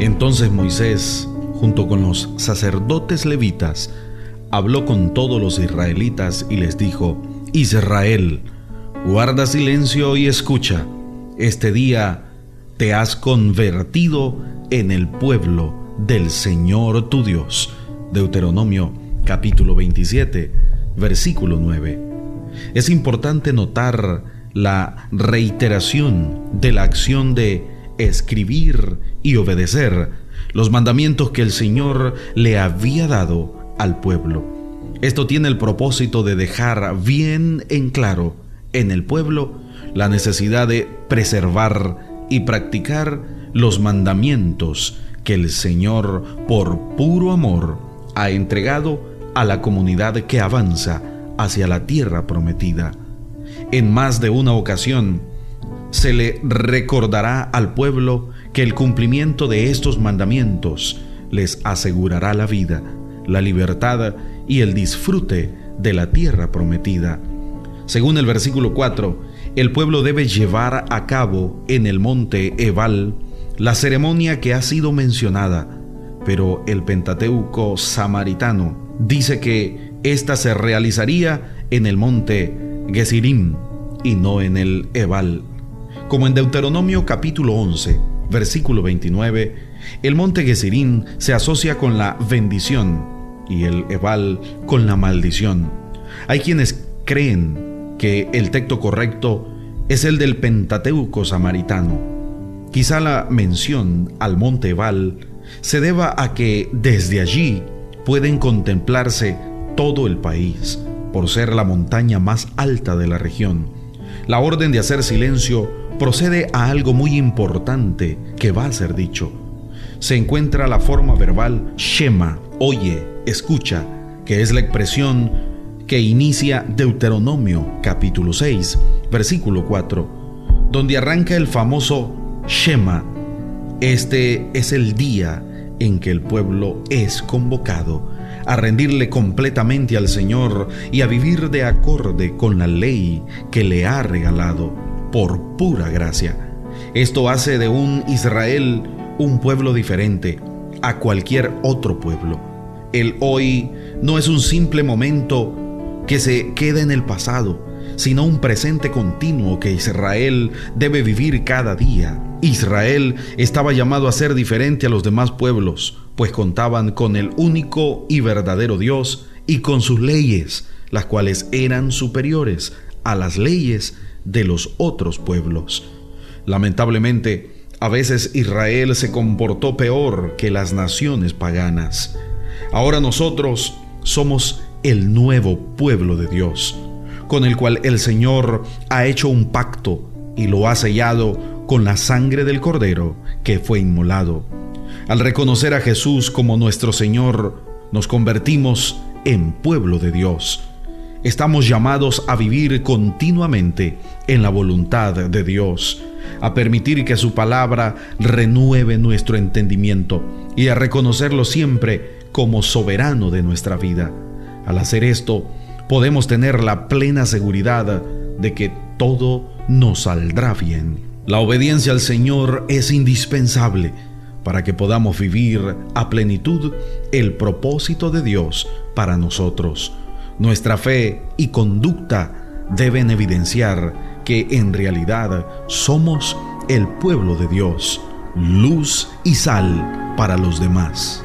Entonces Moisés, junto con los sacerdotes levitas, habló con todos los israelitas y les dijo, Israel, guarda silencio y escucha, este día te has convertido en el pueblo del Señor tu Dios. Deuteronomio capítulo 27, versículo 9. Es importante notar la reiteración de la acción de escribir y obedecer los mandamientos que el Señor le había dado al pueblo. Esto tiene el propósito de dejar bien en claro en el pueblo la necesidad de preservar y practicar los mandamientos que el Señor, por puro amor, ha entregado a la comunidad que avanza hacia la tierra prometida. En más de una ocasión, se le recordará al pueblo que el cumplimiento de estos mandamientos les asegurará la vida, la libertad y el disfrute de la tierra prometida. Según el versículo 4, el pueblo debe llevar a cabo en el monte Ebal la ceremonia que ha sido mencionada, pero el Pentateuco samaritano dice que ésta se realizaría en el monte Gesirim y no en el Ebal. Como en Deuteronomio capítulo 11, versículo 29, el monte Gesirim se asocia con la bendición y el Ebal con la maldición. Hay quienes creen que el texto correcto es el del Pentateuco samaritano. Quizá la mención al monte Ebal se deba a que desde allí pueden contemplarse todo el país, por ser la montaña más alta de la región. La orden de hacer silencio procede a algo muy importante que va a ser dicho. Se encuentra la forma verbal Shema, oye, escucha, que es la expresión que inicia Deuteronomio capítulo 6, versículo 4, donde arranca el famoso Shema. Este es el día en que el pueblo es convocado a rendirle completamente al Señor y a vivir de acorde con la ley que le ha regalado por pura gracia. Esto hace de un Israel un pueblo diferente a cualquier otro pueblo. El hoy no es un simple momento que se queda en el pasado, sino un presente continuo que Israel debe vivir cada día. Israel estaba llamado a ser diferente a los demás pueblos, pues contaban con el único y verdadero Dios y con sus leyes, las cuales eran superiores a las leyes de los otros pueblos. Lamentablemente, a veces Israel se comportó peor que las naciones paganas. Ahora nosotros somos el nuevo pueblo de Dios, con el cual el Señor ha hecho un pacto y lo ha sellado con la sangre del Cordero que fue inmolado. Al reconocer a Jesús como nuestro Señor, nos convertimos en pueblo de Dios. Estamos llamados a vivir continuamente en la voluntad de Dios, a permitir que su palabra renueve nuestro entendimiento y a reconocerlo siempre como soberano de nuestra vida. Al hacer esto, podemos tener la plena seguridad de que todo nos saldrá bien. La obediencia al Señor es indispensable para que podamos vivir a plenitud el propósito de Dios para nosotros. Nuestra fe y conducta deben evidenciar que en realidad somos el pueblo de Dios, luz y sal para los demás.